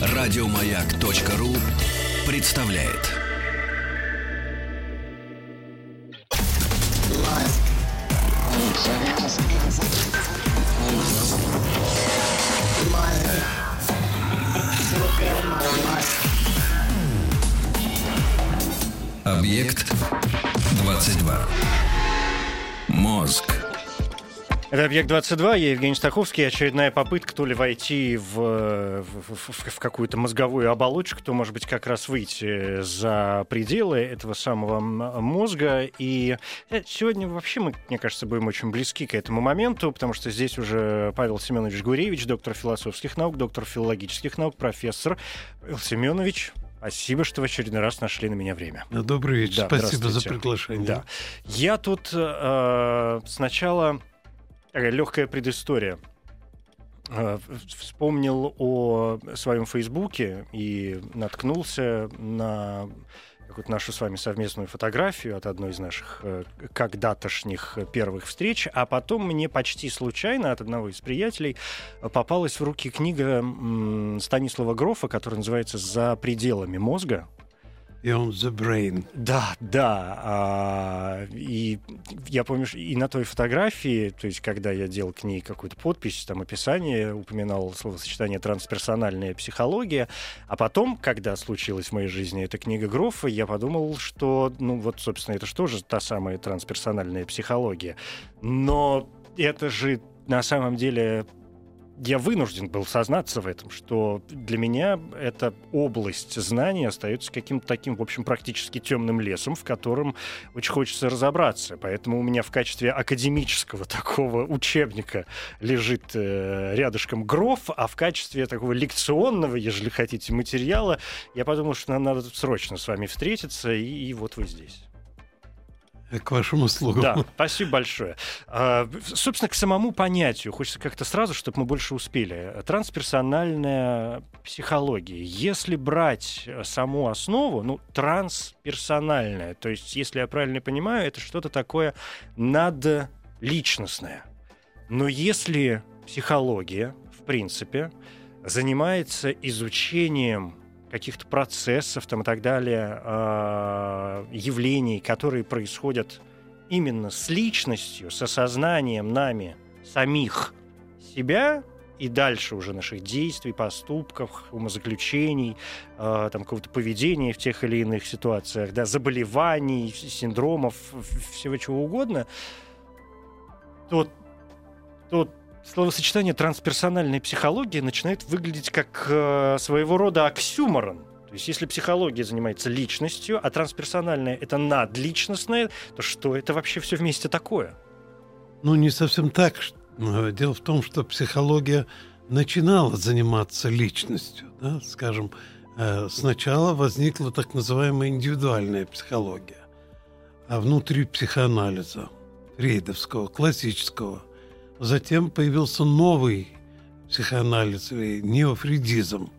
Радиомаяк.ру представляет. Объект 22. Мозг. Это «Объект-22», я Евгений Стаховский. Очередная попытка то ли войти в, в, в, в какую-то мозговую оболочку, то, может быть, как раз выйти за пределы этого самого мозга. И э, сегодня вообще мы, мне кажется, будем очень близки к этому моменту, потому что здесь уже Павел Семенович Гуревич, доктор философских наук, доктор филологических наук, профессор. Павел Семенович, Спасибо, что в очередной раз нашли на меня время. Добрый вечер. Да, Спасибо за приглашение. Да. Я тут э, сначала легкая предыстория. Э, вспомнил о своем Фейсбуке и наткнулся на какую-то нашу с вами совместную фотографию от одной из наших э, когда-тошних первых встреч, а потом мне почти случайно от одного из приятелей попалась в руки книга Станислава Грофа, которая называется «За пределами мозга», Beyond the Brain. Да, да. А, и я помню, и на той фотографии, то есть когда я делал к ней какую-то подпись, там описание, упоминал словосочетание трансперсональная психология, а потом, когда случилась в моей жизни эта книга Грофа, я подумал, что, ну вот, собственно, это же та самая трансперсональная психология. Но это же на самом деле я вынужден был сознаться в этом, что для меня эта область знаний остается каким-то таким, в общем, практически темным лесом, в котором очень хочется разобраться. Поэтому у меня в качестве академического такого учебника лежит э, рядышком Гроф, а в качестве такого лекционного, если хотите, материала, я подумал, что нам надо срочно с вами встретиться, и, и вот вы здесь. К вашим услугам. Да, спасибо большое. А, собственно, к самому понятию хочется как-то сразу, чтобы мы больше успели. Трансперсональная психология. Если брать саму основу, ну, трансперсональная, то есть, если я правильно понимаю, это что-то такое надличностное. Но если психология, в принципе, занимается изучением каких-то процессов там, и так далее, э, явлений, которые происходят именно с личностью, с осознанием нами самих себя и дальше уже наших действий, поступков, умозаключений, э, там какого-то поведения в тех или иных ситуациях, да, заболеваний, синдромов, всего чего угодно, то, то словосочетание трансперсональная психология начинает выглядеть как э, своего рода оксюморон. То есть если психология занимается личностью, а трансперсональная — это надличностное, то что это вообще все вместе такое? Ну, не совсем так. Э, дело в том, что психология начинала заниматься личностью. Да? Скажем, э, сначала возникла так называемая индивидуальная психология, а внутри психоанализа, фрейдовского, классического, Затем появился новый психоанализ или неофридизм,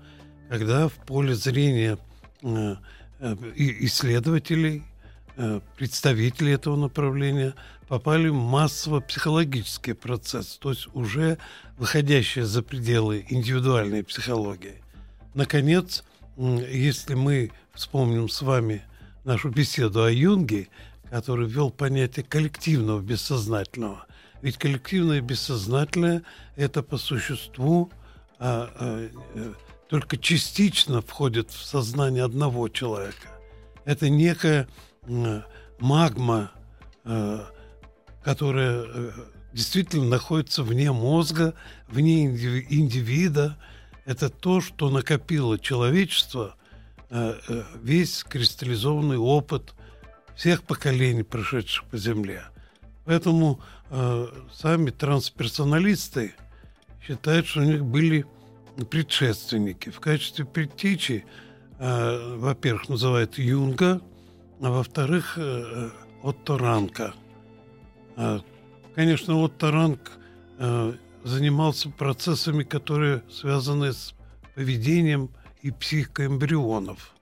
когда в поле зрения э, э, исследователей, э, представителей этого направления попали массово-психологические процессы, то есть уже выходящие за пределы индивидуальной психологии. Наконец, если мы вспомним с вами нашу беседу о Юнге, который ввел понятие коллективного бессознательного, ведь коллективное бессознательное – это по существу а, а, только частично входит в сознание одного человека. Это некая магма, а, которая а, действительно находится вне мозга, вне индивида. Это то, что накопило человечество, а, весь кристаллизованный опыт всех поколений, прошедших по Земле. Поэтому э, сами трансперсоналисты считают, что у них были предшественники. В качестве предтечи, э, во-первых, называют Юнга, а во-вторых, э, Отто Ранка. Э, конечно, Отто Ранк э, занимался процессами, которые связаны с поведением и психикой эмбрионов.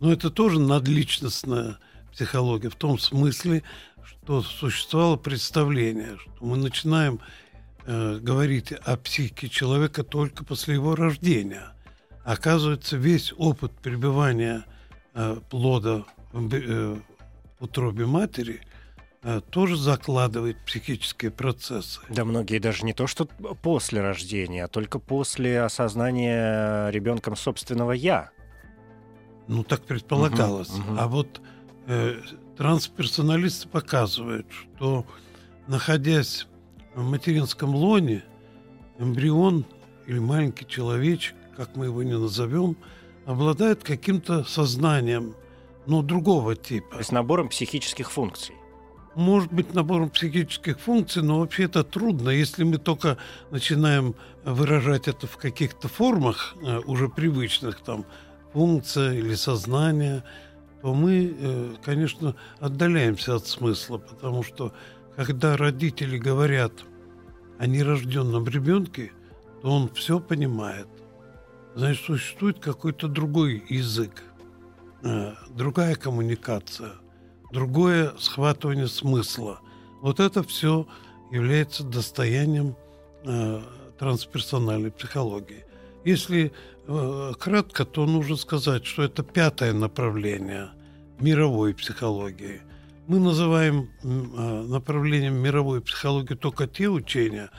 Но это тоже надличностная психология в том смысле, что существовало представление, что мы начинаем э, говорить о психике человека только после его рождения. Оказывается, весь опыт пребывания э, плода в, э, утробе матери э, тоже закладывает психические процессы. Да, многие даже не то, что после рождения, а только после осознания ребенком собственного я. Ну, так предполагалось. Мгм, мгм. А вот э, трансперсоналисты показывают, что находясь в материнском лоне, эмбрион или маленький человечек, как мы его не назовем, обладает каким-то сознанием, но другого типа. То есть набором психических функций. Может быть, набором психических функций, но вообще это трудно, если мы только начинаем выражать это в каких-то формах, э, уже привычных, там, функция или сознание, то мы, э, конечно, отдаляемся от смысла, потому что когда родители говорят о нерожденном ребенке, то он все понимает. Значит, существует какой-то другой язык, э, другая коммуникация, другое схватывание смысла. Вот это все является достоянием э, трансперсональной психологии. Если э, кратко, то нужно сказать, что это пятое направление мировой психологии. Мы называем э, направлением мировой психологии только те учения,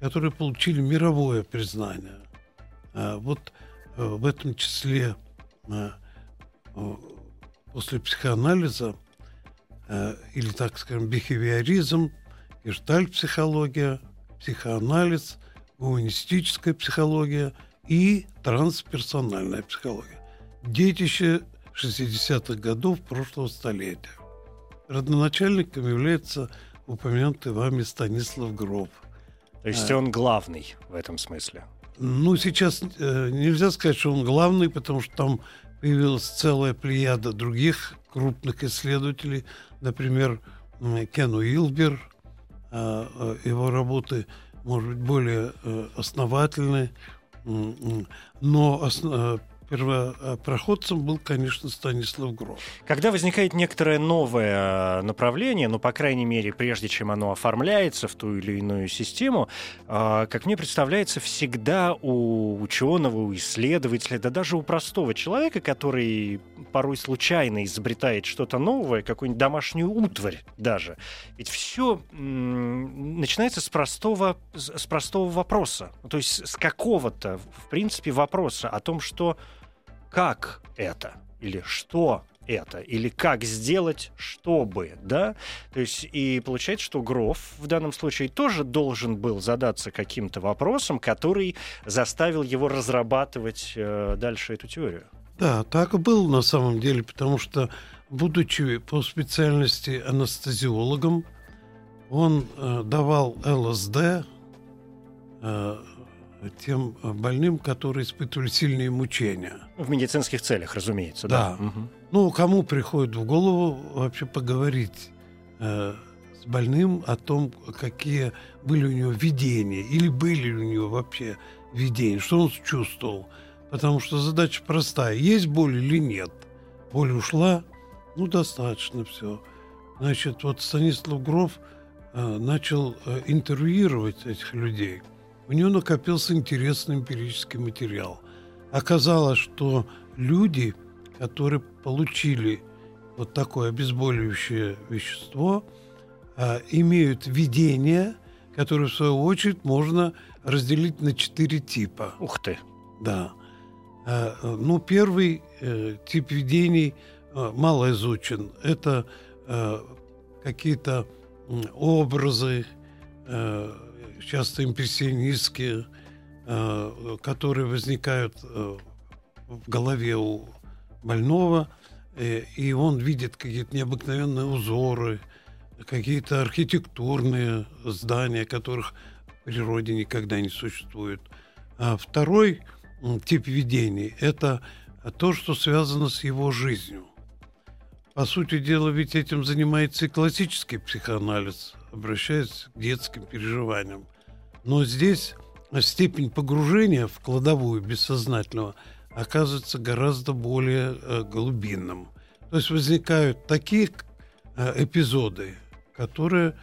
которые получили мировое признание. А вот э, в этом числе э, э, после психоанализа или, так скажем, бихевиоризм, гештальт-психология, психоанализ, гуманистическая психология и трансперсональная психология. Детище 60-х годов прошлого столетия. Родоначальником является упомянутый вами Станислав Гроб. То есть А. он главный в этом смысле. Ну, сейчас э, нельзя сказать, что он главный, потому что там появилась целая плеяда других крупных исследователей. Например, Кен Уилбер. А, Его работы, может быть, более э, основательны. Но осно- э, первопроходцем был, конечно, Станислав Гроб. Когда возникает некоторое новое э, направление, ну, по крайней мере, прежде чем оно оформляется в ту или иную систему, э, как мне представляется, всегда у ученого, у исследователя, да даже у простого человека, который порой случайно изобретает что-то новое, какую-нибудь домашнюю утварь даже, ведь все начинается с простого, с простого вопроса, то есть с какого-то, в принципе, вопроса о том, что как это или что это, или как сделать, чтобы, да? То есть и получается, что Гроф в данном случае тоже должен был задаться каким-то вопросом, который заставил его разрабатывать э, дальше эту теорию. Да, так и было на самом деле, потому что, будучи по специальности анестезиологом, он э, давал ЛСД э, тем больным, которые испытывали сильные мучения. В медицинских целях, разумеется, да. Да. Мгм. Ну, кому приходит в голову вообще поговорить э, с больным о том, какие были у него видения, или были ли у него вообще видения, что он чувствовал. Потому что задача простая. Есть боль или нет? Боль ушла? Ну, достаточно все. Значит, вот Станислав Гров э, начал э, интервьюировать этих людей. У него накопился интересный эмпирический материал. Оказалось, что люди, которые получили вот такое обезболивающее вещество, а, имеют видение, которое, в свою очередь, можно разделить на четыре типа. Ух ты. Да. А, Ну, первый э, тип видений э, мало изучен. Это какие-то образы, э, часто импрессионистские, э, которые возникают э, в голове у больного, э, и он видит какие-то необыкновенные узоры, какие-то архитектурные здания, которых в природе никогда не существует. А второй тип видений – это то, что связано с его жизнью. По сути дела, ведь этим занимается и классический психоанализ, обращаясь к детским переживаниям. Но здесь степень погружения в кладовую бессознательного оказывается гораздо более э, глубинным. То есть возникают такие э, эпизоды, которые,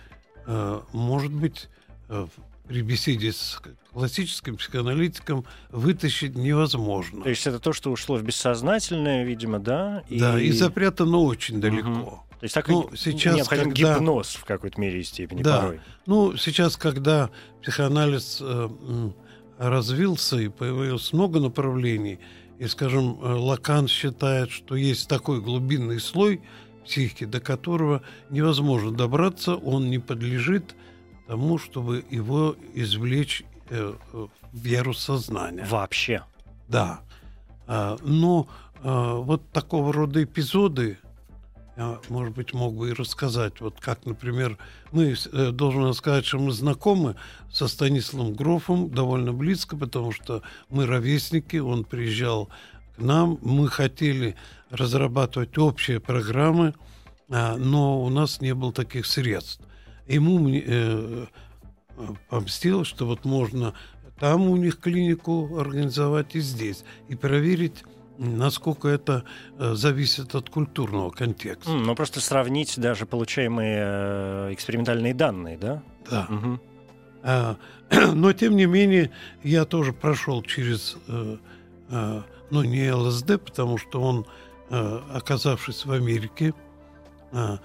э, может быть, э, при беседе с классическим психоаналитиком вытащить невозможно. То есть это то, что ушло в бессознательное, видимо, да? И... Да, и запрятано очень далеко. Угу. То есть так ну, сейчас, необходим когда... гипноз в какой-то мере и степени да. порой. Ну, сейчас, когда психоанализ э, развился и появилось много направлений, и, скажем, э, Лакан считает, что есть такой глубинный слой психики, до которого невозможно добраться, он не подлежит тому, чтобы его извлечь э, в ярус сознания. Вообще? Да. А, но а, вот такого рода эпизоды, я, может быть, мог бы и рассказать. Вот как, например, мы, э, должен сказать, что мы знакомы со Станиславом Грофом довольно близко, потому что мы ровесники, он приезжал к нам, мы хотели разрабатывать общие программы, а, но у нас не было таких средств. Ему э, помстил, что вот можно там у них клинику организовать и здесь, и проверить насколько это э, зависит от культурного контекста. Mm, ну, просто сравнить даже получаемые э, экспериментальные данные, да? Да. Угу. А, но, тем не менее, я тоже прошел через, э, э, ну, не ЛСД, потому что он, э, оказавшись в Америке, э,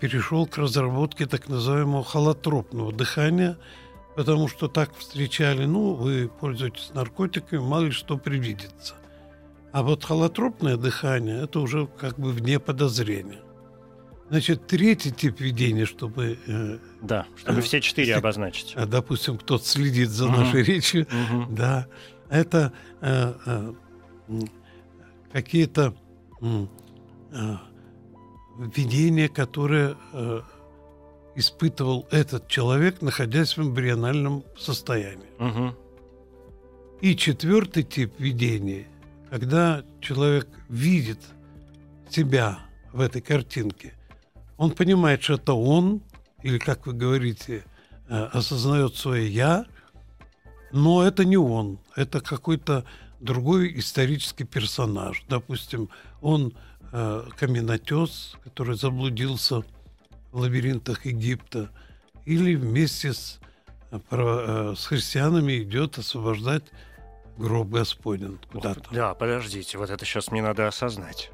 перешел к разработке так называемого холотропного дыхания, потому что так встречали, ну, вы пользуетесь наркотиками, мало ли что привидится. А вот холотропное дыхание – это уже как бы вне подозрения. Значит, третий тип видения, чтобы... Э, да, чтобы э, все четыре если, обозначить. Э, допустим, кто-то следит за угу. нашей речью. Угу. Да, это э, э, какие-то э, видения, которые э, испытывал этот человек, находясь в эмбриональном состоянии. Угу. И четвертый тип видения когда человек видит себя в этой картинке, он понимает, что это он, или, как вы говорите, э, осознает свое «я», но это не он, это какой-то другой исторический персонаж. Допустим, он э, каменотес, который заблудился в лабиринтах Египта, или вместе с, э, э с христианами идет освобождать гроб Господень куда-то. Да, подождите, вот это сейчас мне надо осознать.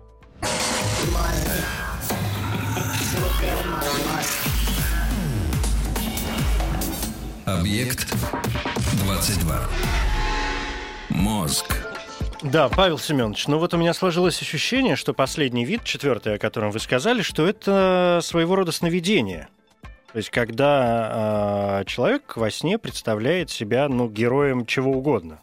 Объект 22. Мозг. Да, Павел Семенович, ну вот у меня сложилось ощущение, что последний вид, четвертый, о котором вы сказали, что это своего рода сновидение. То есть, когда э, человек во сне представляет себя, ну, героем чего угодно.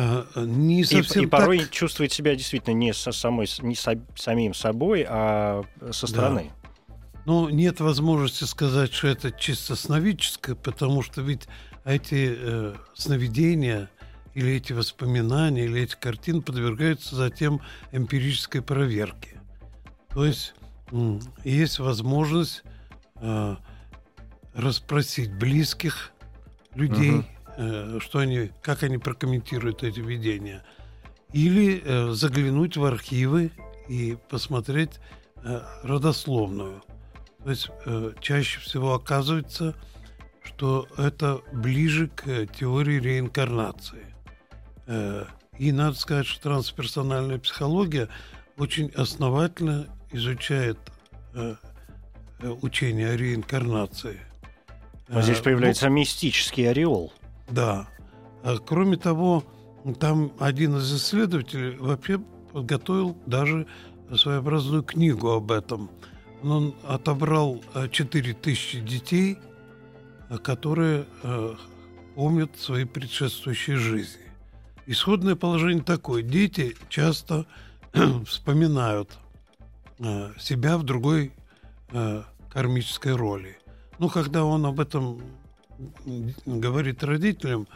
А, не совсем и, и порой так... чувствует себя действительно не со самой, не со, самим собой, а со стороны. Да. Ну, нет возможности сказать, что это чисто сновидческое, потому что ведь эти э, сновидения или эти воспоминания, или эти картины подвергаются затем эмпирической проверке. То есть есть возможность э, расспросить близких людей, угу что они, как они прокомментируют эти видения, или э, заглянуть в архивы и посмотреть э, родословную. То есть чаще всего оказывается, что это ближе к теории реинкарнации. И надо сказать, что трансперсональная психология очень основательно изучает учение о реинкарнации. Но здесь появляется ну, мистический ореол. Да. А, кроме того, там один из исследователей вообще подготовил даже своеобразную книгу об этом. Он отобрал 4000 а, детей, а, которые помнят свои предшествующие жизни. Исходное положение такое. Дети часто вспоминают себя в другой кармической роли. Ну, когда он об этом говорит родителям,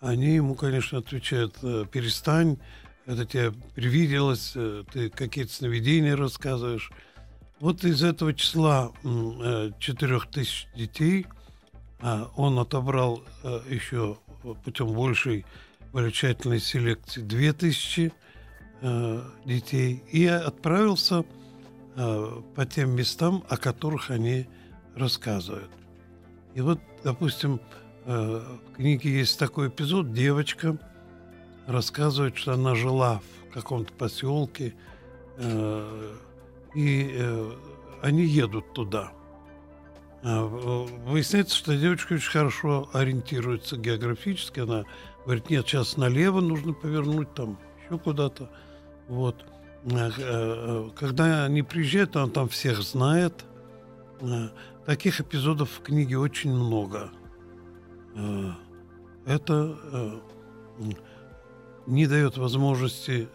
они ему, конечно, отвечают, «Э, перестань, это тебе привиделось, э, ты какие-то сновидения рассказываешь. Вот из этого числа э, четырех тысяч детей а, он отобрал еще путем большей врачательной селекции две тысячи детей и отправился по тем местам, о которых они рассказывают. И вот допустим, в книге есть такой эпизод. Девочка рассказывает, что она жила в каком-то поселке, и они едут туда. А, выясняется, что девочка очень хорошо ориентируется географически. Она говорит, нет, сейчас налево нужно повернуть, там еще куда-то. Вот. Когда они приезжают, она там всех знает. Таких эпизодов в книге очень много. Это не дает возможности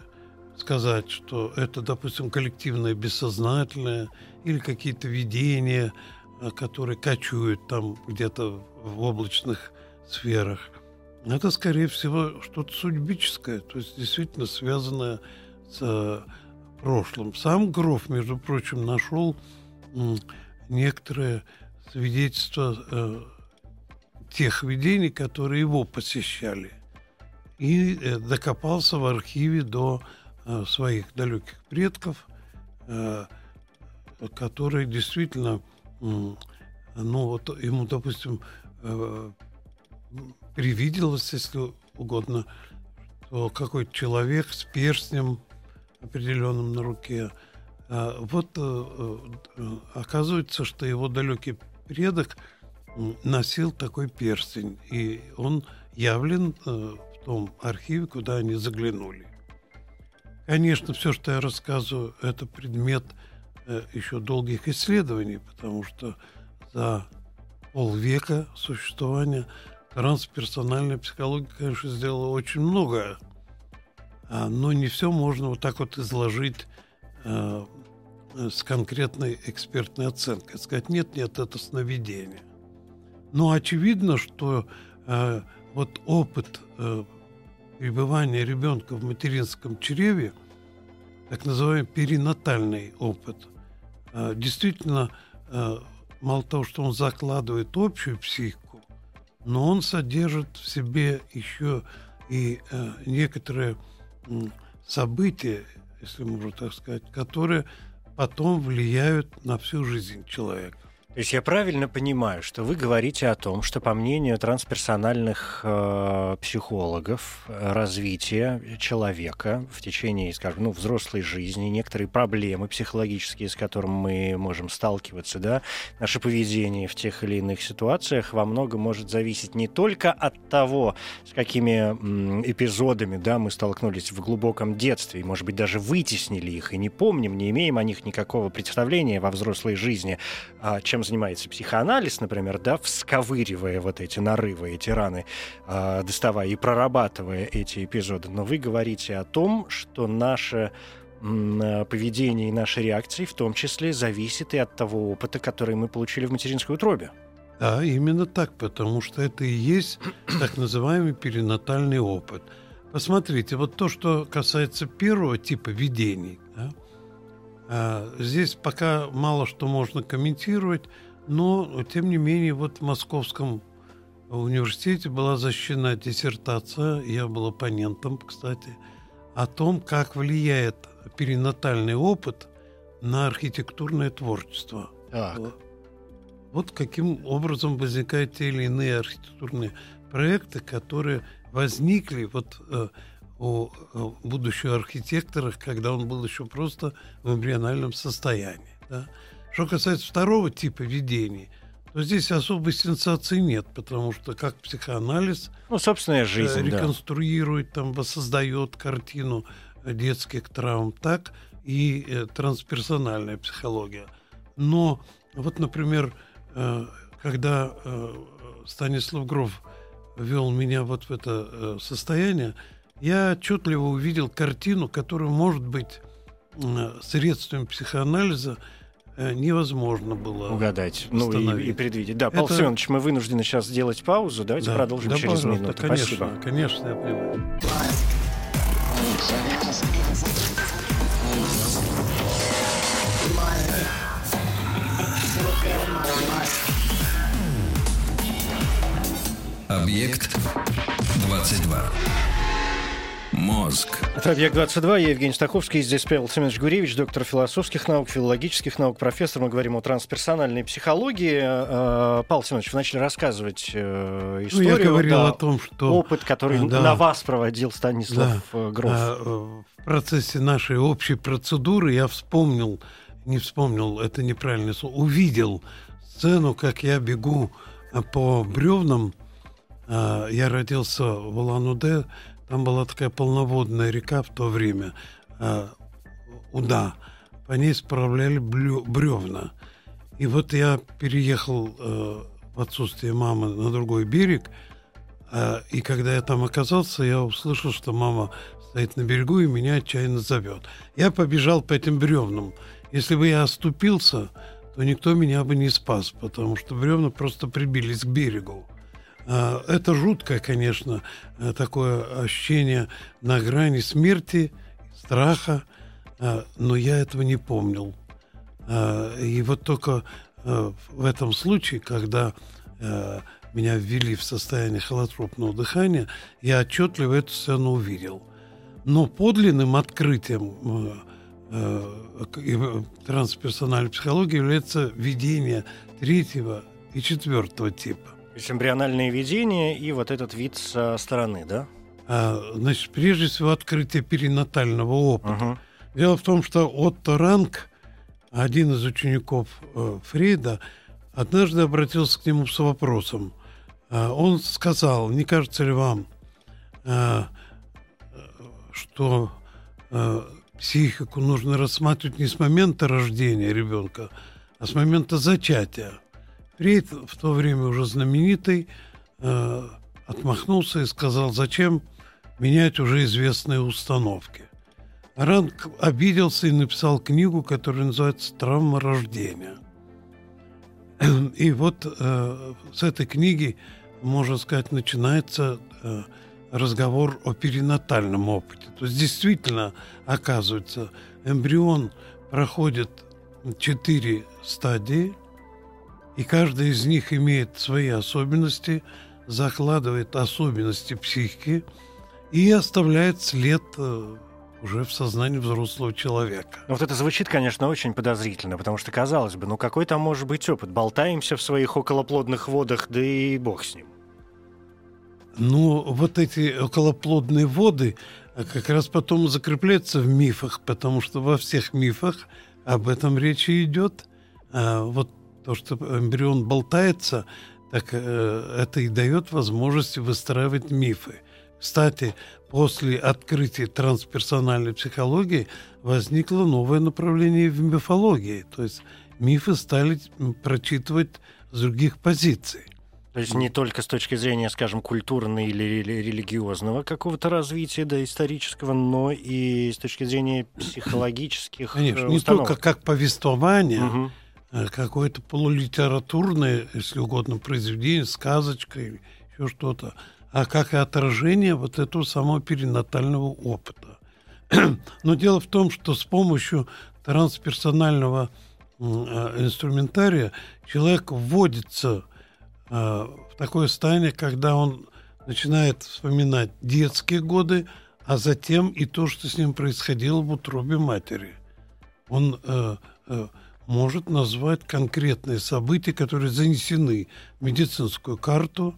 сказать, что это, допустим, коллективное бессознательное или какие-то видения, э, которые кочуют там где-то в облачных сферах. Это, скорее всего, что-то судьбическое, то есть действительно связанное с э, прошлым. Сам Гроф, между прочим, нашел некоторые свидетельства э, тех видений, которые его посещали. И докопался в архиве до своих далеких предков – который действительно, ну вот ему, допустим, э, привиделось, если угодно, что какой-то человек с перстнем определенным на руке. А вот э, э, оказывается, что его далекий предок носил такой перстень, и он явлен в том архиве, куда они заглянули. Конечно, все, что я рассказываю, это предмет – Э, еще долгих исследований, потому что за полвека существования трансперсональная психология, конечно, сделала очень многое, а, но не все можно вот так вот изложить э, с конкретной экспертной оценкой. Сказать, нет, нет, это сновидение. Но очевидно, что э, вот опыт э, пребывания ребенка в материнском чреве, так называемый перинатальный опыт – Э, действительно, э, мало того, что он закладывает общую психику, но он содержит в себе еще и э, некоторые события, если можно так сказать, которые потом влияют на всю жизнь человека. То есть я правильно понимаю, что вы говорите о том, что по мнению трансперсональных э, психологов развитие человека в течение, скажем, ну, взрослой жизни, некоторые проблемы психологические, с которыми мы можем сталкиваться, да, наше поведение в тех или иных ситуациях во многом может зависеть не только от того, с какими эпизодами, да, мы столкнулись в глубоком детстве, и, может быть, даже вытеснили их и не помним, не имеем о них никакого представления во взрослой жизни, а, занимается психоанализ, например, да, всковыривая вот эти нарывы, эти раны, э, доставая и прорабатывая эти эпизоды. Но вы говорите о том, что наше э, поведение и наши реакции в том числе зависит и от того опыта, который мы получили в материнской утробе. Да, именно так, потому что это и есть так называемый перинатальный опыт. Посмотрите, вот то, что касается первого типа видений, да, здесь пока мало что можно комментировать, но тем не менее вот в Московском университете была защищена диссертация, я был оппонентом, кстати, о том, как влияет перинатальный опыт на архитектурное творчество. Так. Вот каким образом возникают те или иные архитектурные проекты, которые возникли вот э, о, будущего архитектора, когда он был еще просто в эмбриональном состоянии. Да? Что касается второго типа видений, то здесь особой сенсации нет, потому что как психоанализ ну, собственная жизнь, э, реконструирует, да. там, воссоздает картину детских травм, так и э, трансперсональная психология. Но вот, например, э, когда э, Станислав Гров ввел меня вот в это э, состояние, я отчетливо увидел картину, которую, может быть, средствами психоанализа э, невозможно было угадать, ну и, и предвидеть. Да, Павел Это... Семенович, мы вынуждены сейчас сделать паузу. Давайте да. продолжим да, через минуту. Конечно, Спасибо. конечно, я понимаю. Объект 22. Мозг. Это «Объект-22», я Евгений Стаховский, здесь Павел Семенович Гуревич, доктор философских наук, филологических наук, профессор. Мы говорим о трансперсональной психологии. Э, Павел Семенович, вы начали рассказывать э, историю. Ну, я говорил да, о том, что... Опыт, который да, на вас проводил Станислав да, э, Гроф. А, в процессе нашей общей процедуры я вспомнил, не вспомнил, это неправильное слово, увидел сцену, как я бегу по бревнам. Я родился в Улан-Удэ, там была такая полноводная река в то время, э, Уда. По ней справляли бревна. И вот я переехал э, в отсутствие мамы на другой берег, э, и когда я там оказался, я услышал, что мама стоит на берегу и меня отчаянно зовет. Я побежал по этим бревнам. Если бы я оступился, то никто меня бы не спас, потому что бревна просто прибились к берегу. А, это жуткое, конечно, э, такое ощущение на грани смерти, страха, а, но я этого не помнил. А, и вот только э, в этом случае, когда э, меня ввели в состояние холотропного дыхания, я отчетливо эту сцену увидел. Но подлинным открытием трансперсональной психологии является видение третьего и четвертого типа. То есть эмбриональное видение и вот этот вид со стороны, да? А, значит, прежде всего открытие перинатального опыта. Угу. Дело в том, что Отто Ранг, один из учеников э, Фрейда, однажды обратился к нему с вопросом. Э, он сказал, не кажется ли вам, э, что э, психику нужно рассматривать не с момента рождения ребенка, а с момента зачатия. Рейд, в то время уже знаменитый, э, отмахнулся и сказал, зачем менять уже известные установки. Ранг обиделся и написал книгу, которая называется «Травма рождения». И вот э, с этой книги, можно сказать, начинается э, разговор о перинатальном опыте. То есть действительно, оказывается, эмбрион проходит четыре стадии – и каждая из них имеет свои особенности, закладывает особенности психики и оставляет след э, уже в сознании взрослого человека. Ну, вот это звучит, конечно, очень подозрительно, потому что, казалось бы, ну какой там может быть опыт? Болтаемся в своих околоплодных водах, да и бог с ним. Ну, вот эти околоплодные воды э, как раз потом закрепляются в мифах, потому что во всех мифах об этом речи идет. А вот то, что эмбрион болтается, так э, это и дает возможность выстраивать мифы. Кстати, после открытия трансперсональной психологии возникло новое направление в мифологии. То есть мифы стали прочитывать с других позиций. То есть не только с точки зрения, скажем, культурного или религиозного какого-то развития, да, исторического, но и с точки зрения психологических Конечно, установок. не только как повествование, угу Э, какое-то полулитературное, если угодно, произведение, сказочка или еще что-то, а как и отражение вот этого самого перинатального опыта. Но дело в том, что с помощью трансперсонального э, инструментария человек вводится э, в такое состояние, когда он начинает вспоминать детские годы, а затем и то, что с ним происходило в утробе матери. Он может назвать конкретные события, которые занесены в медицинскую карту.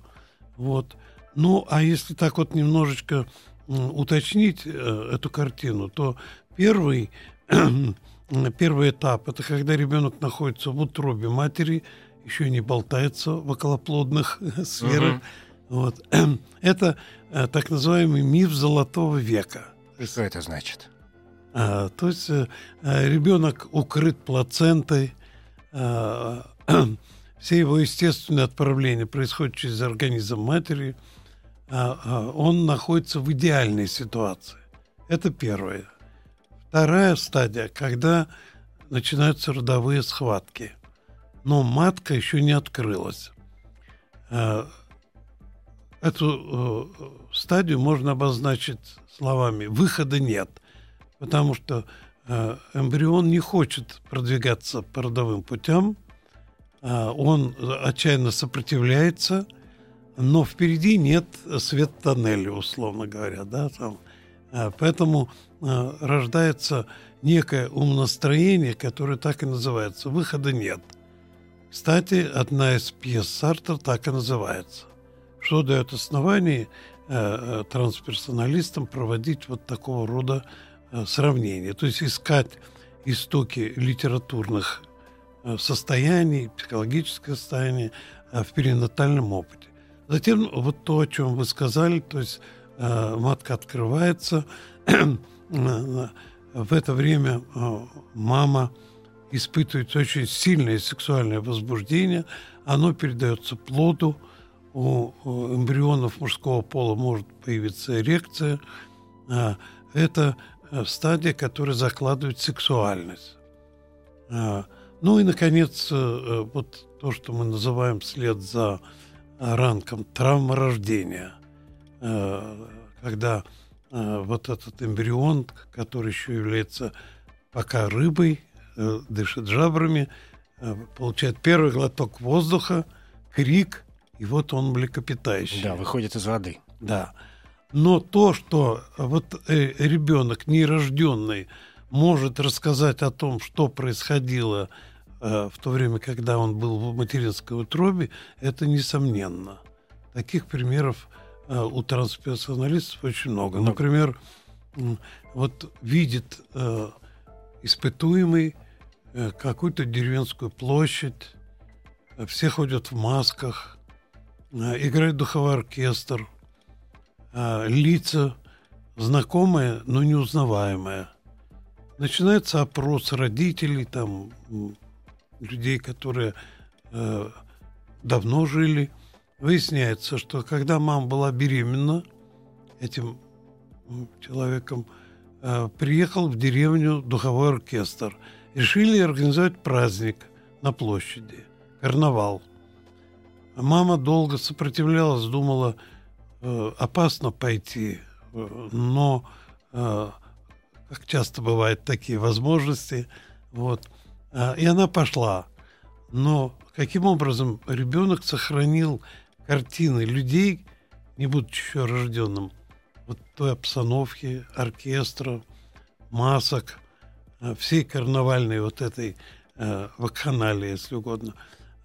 Вот. Ну, а если так вот немножечко уточнить э, эту картину, то первый, первый этап – это когда ребенок находится в утробе матери, еще не болтается в околоплодных сферах. Угу. Вот. Это э, так называемый миф золотого века. Что это значит? А, то есть а, ребенок укрыт плацентой, а, все его естественные отправления происходят через организм матери, а, он находится в идеальной ситуации. Это первое. Вторая стадия, когда начинаются родовые схватки, но матка еще не открылась. Эту э, стадию можно обозначить словами «выхода нет» потому что э, эмбрион не хочет продвигаться по родовым путям, э, он отчаянно сопротивляется, но впереди нет свет тоннеля, условно говоря, да, там А, поэтому а, рождается некое умонастроение, которое так и называется «выхода нет». Кстати, одна из пьес Сартер так и называется. Что дает основание э, трансперсоналистам проводить вот такого рода э, сравнения. То есть искать истоки литературных э, состояний, психологическое состояние э, в перинатальном опыте. Затем вот то, о чем вы сказали, то есть э, матка открывается, в это время мама испытывает очень сильное сексуальное возбуждение, оно передается плоду, у эмбрионов мужского пола может появиться эрекция. Это Э, стадия, которая закладывает сексуальность. А, ну и, наконец, э, э, вот то, что мы называем след за ранком травма рождения, когда вот этот эмбрион, который еще является пока рыбой, дышит жабрами, получает первый глоток воздуха, крик, и вот он млекопитающий. Да, выходит из воды. Да. Но то, что вот э, ребенок нерожденный может рассказать о том, что происходило э, в то время, когда он был в материнской утробе, это несомненно. Таких примеров э, у трансперсоналистов очень много. Например, вот видит испытуемый какую-то деревенскую площадь, все ходят в масках, играет духовой оркестр – а, лица знакомые, но неузнаваемые. Начинается опрос родителей, там, людей, которые э, давно жили. Выясняется, что когда мама была беременна этим человеком, э, приехал в деревню духовой оркестр. Решили организовать праздник на площади, карнавал. Мама долго сопротивлялась, думала – опасно пойти, э, но, э, как часто бывают такие возможности, вот, и она пошла. Но каким образом ребенок сохранил картины людей, не будучи еще рожденным, вот той обстановки, оркестра, масок, всей карнавальной вот этой э, вакханалии, если угодно.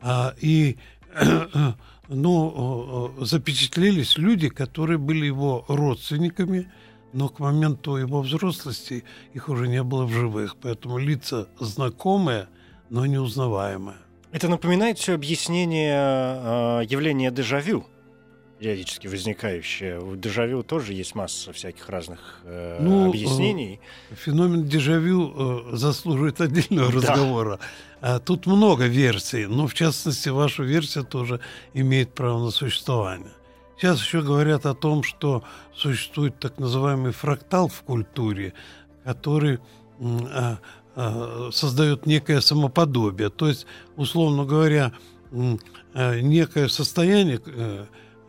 А, и но ну, запечатлелись люди, которые были его родственниками, но к моменту его взрослости их уже не было в живых. Поэтому лица знакомые, но неузнаваемые. Это напоминает все объяснение э, явления дежавю периодически возникающее. У дежавю тоже есть масса всяких разных э, ну, объяснений. Э, феномен дежавю э, заслуживает отдельного да. разговора. А тут много версий, но в частности ваша версия тоже имеет право на существование. Сейчас еще говорят о том, что существует так называемый фрактал в культуре, который а, а, создает некое самоподобие. То есть, условно говоря, некое состояние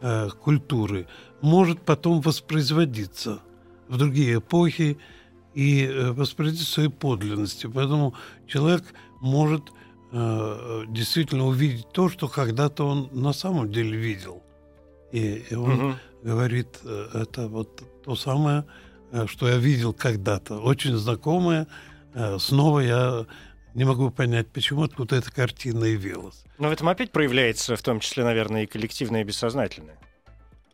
э, культуры может потом воспроизводиться в другие эпохи и э, воспроизводиться своей подлинностью. Поэтому человек может э, действительно увидеть то, что когда-то он на самом деле видел. И, и он угу. говорит, э, это вот то самое, э, что я видел когда-то, очень знакомое. Э, снова я не могу понять, почему откуда эта картина явилась. Но в этом опять проявляется, в том числе, наверное, и коллективное и бессознательное.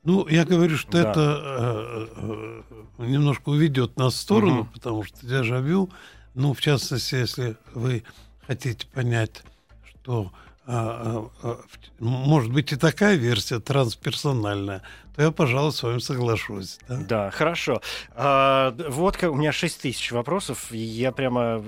Ну, я говорю, что да. это э, э, немножко уведет нас в сторону, угу. потому что дежавю, ну, в частности, если вы хотите понять, что а, а, может быть и такая версия трансперсональная, то я, пожалуй, с вами соглашусь. Да, да хорошо. А, вот у меня 6 тысяч вопросов, я прямо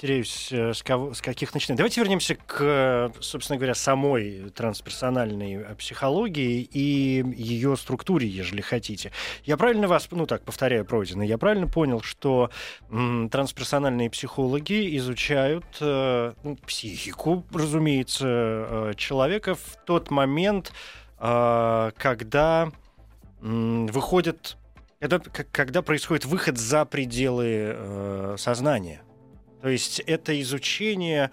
теряюсь, э, с, кого, с каких начинать. Давайте вернемся к, собственно говоря, самой трансперсональной э, психологии и ее структуре, ежели хотите. Я правильно вас, ну так, повторяю пройденное, я правильно понял, что м, трансперсональные психологи изучают э, ну, психику, разумеется, человека в тот момент, когда выходит, это когда происходит выход за пределы э, сознания. То есть это изучение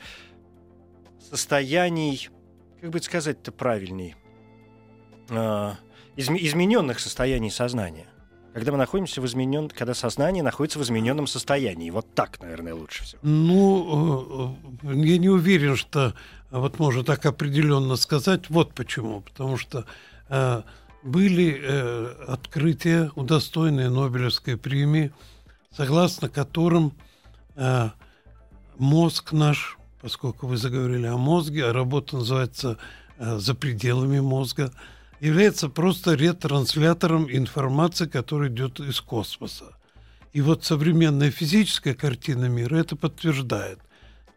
состояний, как бы сказать-то правильней, э, измененных состояний сознания. Когда мы находимся в изменен... когда сознание находится в измененном состоянии. Вот так, наверное, лучше всего. Ну, э, я не уверен, что вот можно так определенно сказать. Вот почему. Потому что э, были э, открытия, удостоенные Нобелевской премии, согласно которым э, мозг наш, поскольку вы заговорили о мозге, а работа называется э, «За пределами мозга», является просто ретранслятором информации, которая идет из космоса. И вот современная физическая картина мира это подтверждает.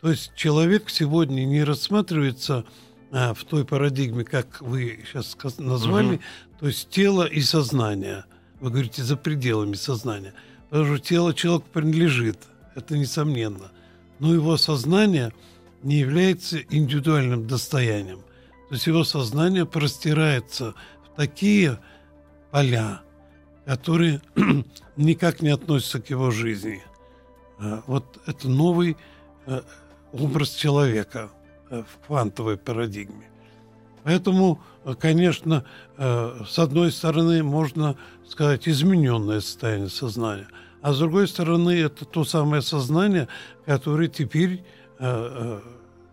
То есть человек сегодня не рассматривается а, в той парадигме, как вы сейчас назвали, угу. то есть тело и сознание. Вы говорите за пределами сознания. Потому что тело человеку принадлежит, это несомненно. Но его сознание не является индивидуальным достоянием. То есть его сознание простирается в такие поля, которые никак не относятся к его жизни. А, вот это новый э, образ человека э, в квантовой парадигме. Поэтому, э, конечно, с одной стороны, можно сказать, измененное состояние сознания, а с другой стороны, это то самое сознание, которое теперь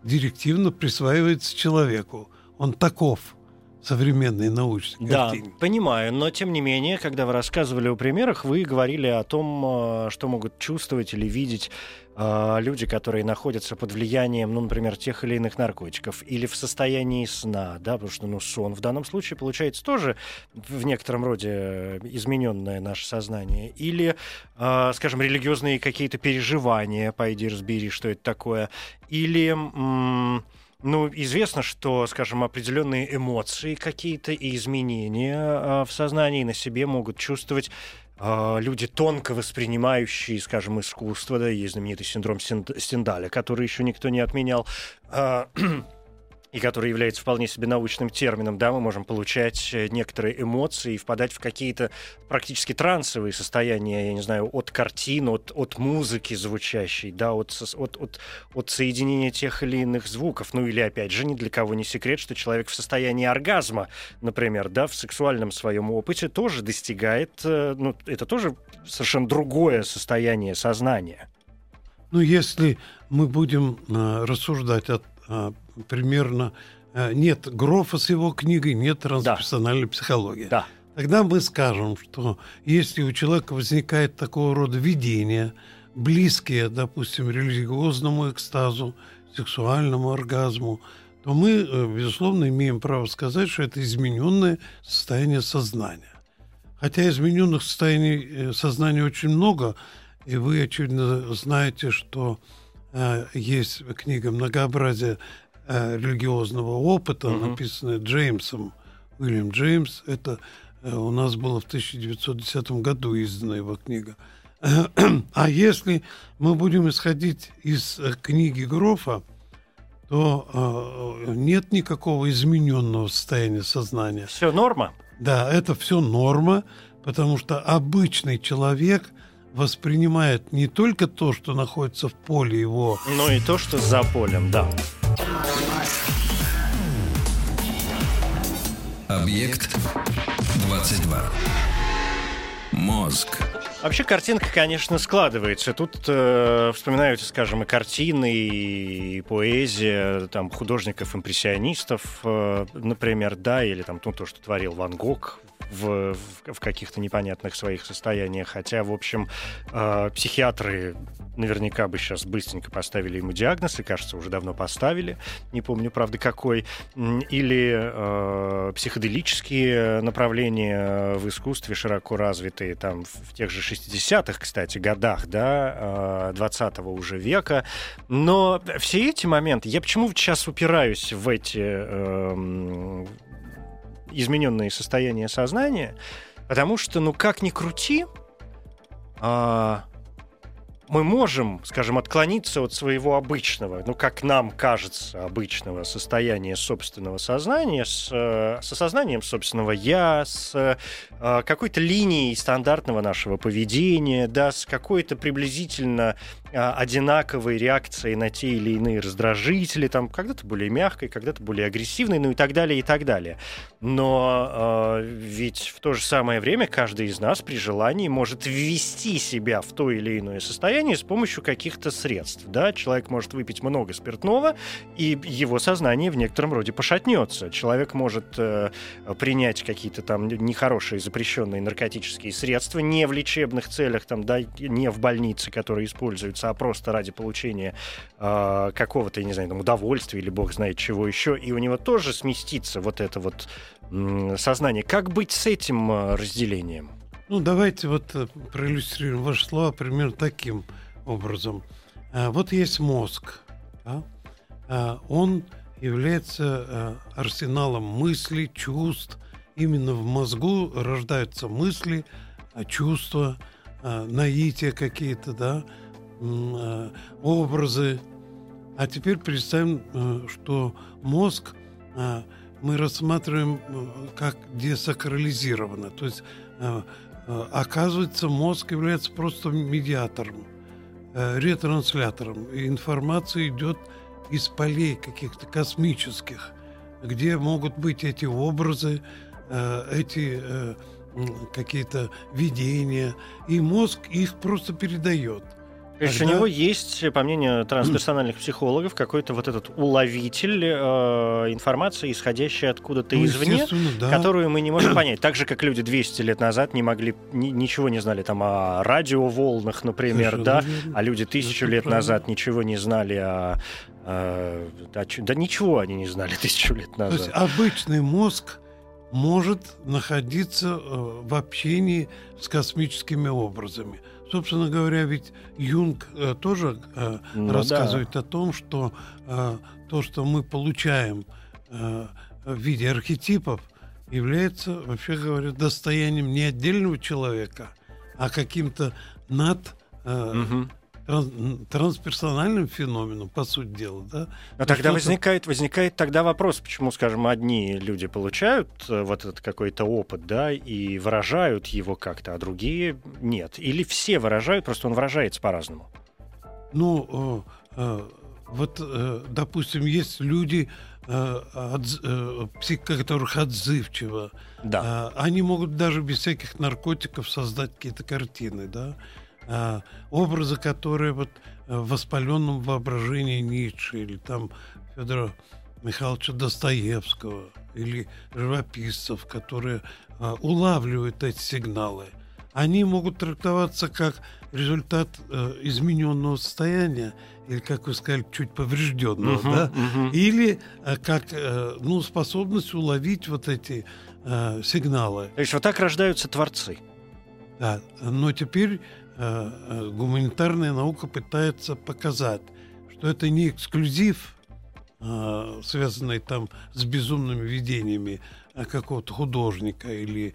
директивно присваивается человеку он таков современной научной да, картине. Да, понимаю, но тем не менее, когда вы рассказывали о примерах, вы говорили о том, э, что могут чувствовать или видеть э, люди, которые находятся под влиянием, ну, например, тех или иных наркотиков, или в состоянии сна, да, потому что, ну, сон в данном случае получается тоже в некотором роде измененное наше сознание, или, э, скажем, религиозные какие-то переживания, пойди разбери, что это такое, или... М- ну, известно, что, скажем, определенные эмоции какие-то и изменения э, в сознании на себе могут чувствовать э, люди, тонко воспринимающие, скажем, искусство, да, есть знаменитый синдром Стендаля, который еще никто не отменял. И который является вполне себе научным термином, да, мы можем получать э, некоторые эмоции и впадать в какие-то практически трансовые состояния, я не знаю, от картин, от, от музыки звучащей, да, от, от, от, от соединения тех или иных звуков. Ну или, опять же, ни для кого не секрет, что человек в состоянии оргазма, например, да, в сексуальном своем опыте тоже достигает, э, ну, это тоже совершенно другое состояние сознания. Ну, если мы будем э, рассуждать от примерно э, нет Грофа с его книгой, нет трансперсональной да. психологии. Да. Тогда мы скажем, что если у человека возникает такого рода видение, близкие, допустим, религиозному экстазу, сексуальному оргазму, то мы, э, безусловно, имеем право сказать, что это измененное состояние сознания. Хотя измененных состояний э, сознания очень много, и вы, очевидно, знаете, что э, есть книга «Многообразие э, религиозного опыта», угу. написанная Джеймсом, Уильям Джеймс. Это э, у нас было в 1910 году издана его книга. А если мы будем исходить из э, книги Грофа, то э, нет никакого измененного состояния сознания. Все норма? Да, это все норма, потому что обычный человек воспринимает не только то, что находится в поле его, но и то, что за полем, да. Объект 22. Мозг. Вообще картинка, конечно, складывается. Тут э, вспоминаются, скажем, и картины, и поэзия там художников-импрессионистов, э, например, да, или там ну, то, что творил Ван Гог в, в, каких-то непонятных своих состояниях. Хотя, в общем, э, психиатры наверняка бы сейчас быстренько поставили ему диагноз, и, кажется, уже давно поставили, не помню, правда, какой. Или э, психоделические направления в искусстве широко там, в тех же 60-х, кстати, годах, да, 20-го э, уже века. Но все эти моменты, я почему сейчас упираюсь в эти э, измененные состояния сознания, потому что, ну, как ни крути, а, мы можем, скажем, отклониться от своего обычного, ну, как нам кажется, обычного состояния собственного сознания, с, э, с осознанием собственного «я», с э, какой-то линией стандартного нашего поведения, да, с какой-то приблизительно одинаковой реакцией на те или иные раздражители, там когда-то более мягкой, когда-то более агрессивной, ну и так далее, и так далее. Но э, ведь в то же самое время каждый из нас при желании может ввести себя в то или иное состояние с помощью каких-то средств. Да? Человек может выпить много спиртного, и его сознание в некотором роде пошатнется. Человек может э, принять какие-то там нехорошие запрещенные наркотические средства не в лечебных целях, там, да, не в больнице, которые используются, а просто ради получения э, какого-то, я не знаю, там, удовольствия или бог знает чего еще, и у него тоже сместится вот это вот сознание. Как быть с этим э, разделением? Ну, давайте вот э, проиллюстрируем ваши слова примерно таким образом. А, вот есть мозг. Да? А, он является э, арсеналом мыслей, чувств. Именно в мозгу рождаются мысли, чувства, наития какие-то, да, образы. А теперь представим, что мозг мы рассматриваем э, как десакрализировано. То есть, э, э, оказывается, мозг является просто медиатором, ретранслятором. И информация идет из полей каких-то космических, где могут быть эти образы, эти какие-то видения, и мозг их просто передает. Тогда... у него есть, по мнению трансперсональных психологов, какой-то вот этот уловитель э, информации, исходящей откуда-то ну, извне, да. которую мы не можем понять. Так же, как люди 200 лет назад не могли, ни, ничего не знали там о радиоволнах, например, Совершенно да, верно. а люди тысячу лет правильно. назад ничего не знали о, о, о... Да ничего они не знали тысячу лет назад. То есть обычный мозг может находиться э, в общении с космическими образами – Собственно говоря, ведь Юнг э, тоже э, ну, рассказывает да. о том, что э, то, что мы получаем э, в виде архетипов, является, вообще говоря, достоянием не отдельного человека, а каким-то над э, угу трансперсональным феноменом, по сути дела, да. Но тогда возникает, возникает тогда вопрос, почему, скажем, одни люди получают э, вот этот какой-то опыт, да, и выражают его как-то, а другие нет. Или все выражают, просто он выражается по-разному. Ну, э, э, вот, допустим, есть люди, отз, которых отзывчиво. Да. Они могут даже без всяких наркотиков создать какие-то картины, да. А, образы, которые вот э, в воспаленном воображении Ницше или там Федора Михайловича Достоевского или живописцев, которые а, улавливают эти сигналы, они могут трактоваться как результат э, измененного состояния или, как вы сказали, чуть поврежденного, uh-huh, да, uh-huh. или э, как э, ну способность уловить вот эти э, сигналы. То есть вот так рождаются творцы. Да, но теперь гуманитарная наука пытается показать, что это не эксклюзив, э, связанный там с безумными видениями какого-то художника или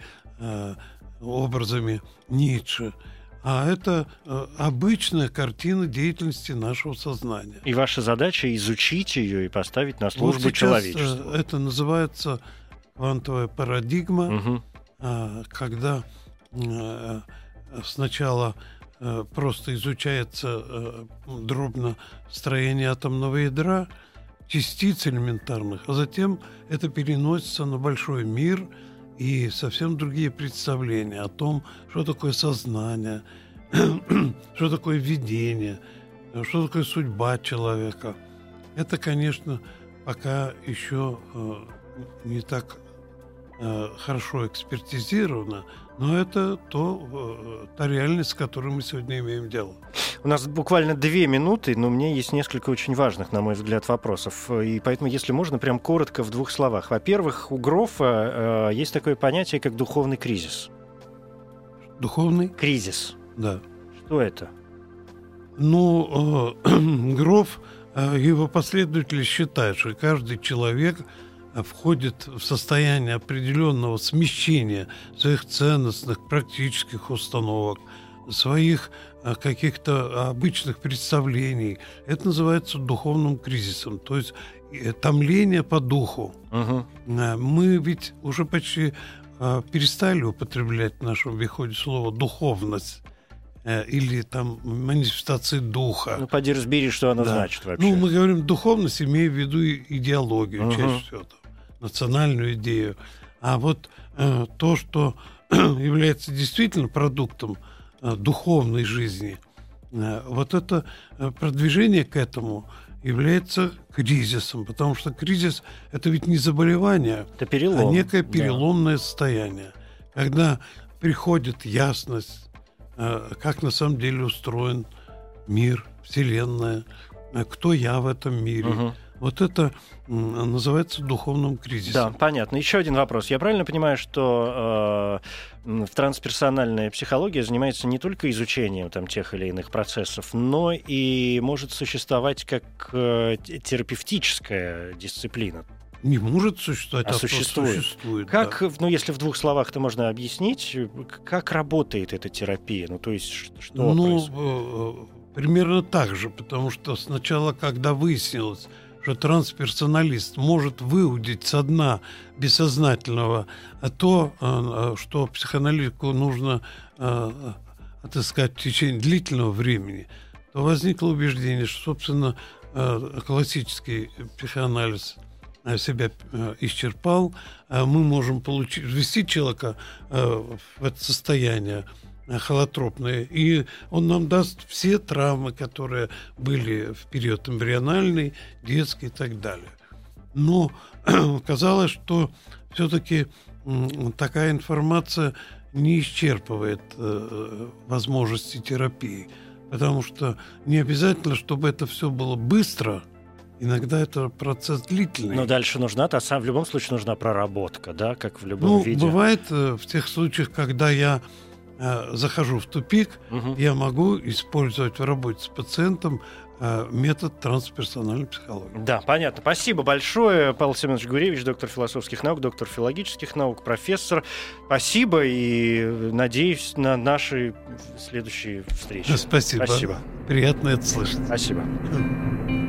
образами Ницше, а это обычная картина деятельности нашего сознания. И ваша задача изучить ее и поставить на службу вот человечеству. Это называется квантовая парадигма, угу. когда сначала э, просто изучается э, дробно строение атомного ядра, частиц элементарных, а затем это переносится на большой мир и совсем другие представления о том, что такое сознание, что такое видение, что такое судьба человека. Это, конечно, пока еще э, не так хорошо экспертизировано, но это то, э, та реальность, с которой мы сегодня имеем дело. У нас буквально две минуты, но мне есть несколько очень важных, на мой взгляд, вопросов. И поэтому, если можно, прям коротко в двух словах. Во-первых, у Грофа э, есть такое понятие, как духовный кризис. Духовный? Кризис. Да. Что это? Ну, э, Гроф, э, его последователи считают, что каждый человек входит в состояние определенного смещения своих ценностных, практических установок, своих э, каких-то обычных представлений. Это называется духовным кризисом, то есть э, томление по духу. Угу. Мы ведь уже почти перестали употреблять в нашем обиходе слово «духовность». Э, или там манифестации духа. Ну, поди разбери, что она Да. значит вообще. Ну, мы говорим духовность, имея в виду идеологию, Мгм. чаще всего, там, национальную идею. А вот э, то, что является действительно продуктом э, духовной жизни, э, вот это э, продвижение к этому является кризисом, потому что кризис – это ведь не заболевание, Это перелом. а некое Да. переломное состояние, когда приходит ясность, как на самом деле устроен мир, Вселенная, э, кто я в этом мире. Мгм. Вот это называется духовным Да, кризисом. понятно. Еще один вопрос. Я правильно понимаю, что э, трансперсональная психология занимается не только изучением там, тех или иных процессов, но и может существовать как э, терапевтическая дисциплина. Не может существовать, А а, существует. существует. да. Как, э, ну, если в двух словах это можно объяснить, как работает эта терапия? Ну, то есть, что Ну, происходит? э, примерно так же, потому что сначала, когда выяснилось, что трансперсоналист может выудить со дна бессознательного а то, э, э, что психоаналитику нужно отыскать в течение длительного времени, то возникло убеждение, что, собственно, классический психоанализ себя э, исчерпал, а мы можем получить, ввести человека э, в это состояние э, холотропное, и он нам даст все травмы, которые были в период эмбриональный, детский и так далее. Но казалось, что все-таки такая информация не исчерпывает э, возможности терапии, потому что не обязательно, чтобы это все было быстро, иногда это процесс длительный. Но дальше нужна, та сам, в любом случае нужна проработка, да, как в любом Ну, виде. бывает э, в тех случаях, когда я э, захожу в тупик, Мгм. я могу использовать в работе с пациентом э, метод трансперсональной психологии. Да, понятно. Спасибо большое, Павел Семенович Гуревич, доктор философских наук, доктор филологических наук, профессор. Спасибо и надеюсь на наши следующие встречи. Спасибо. Спасибо. Приятно это слышать. Спасибо.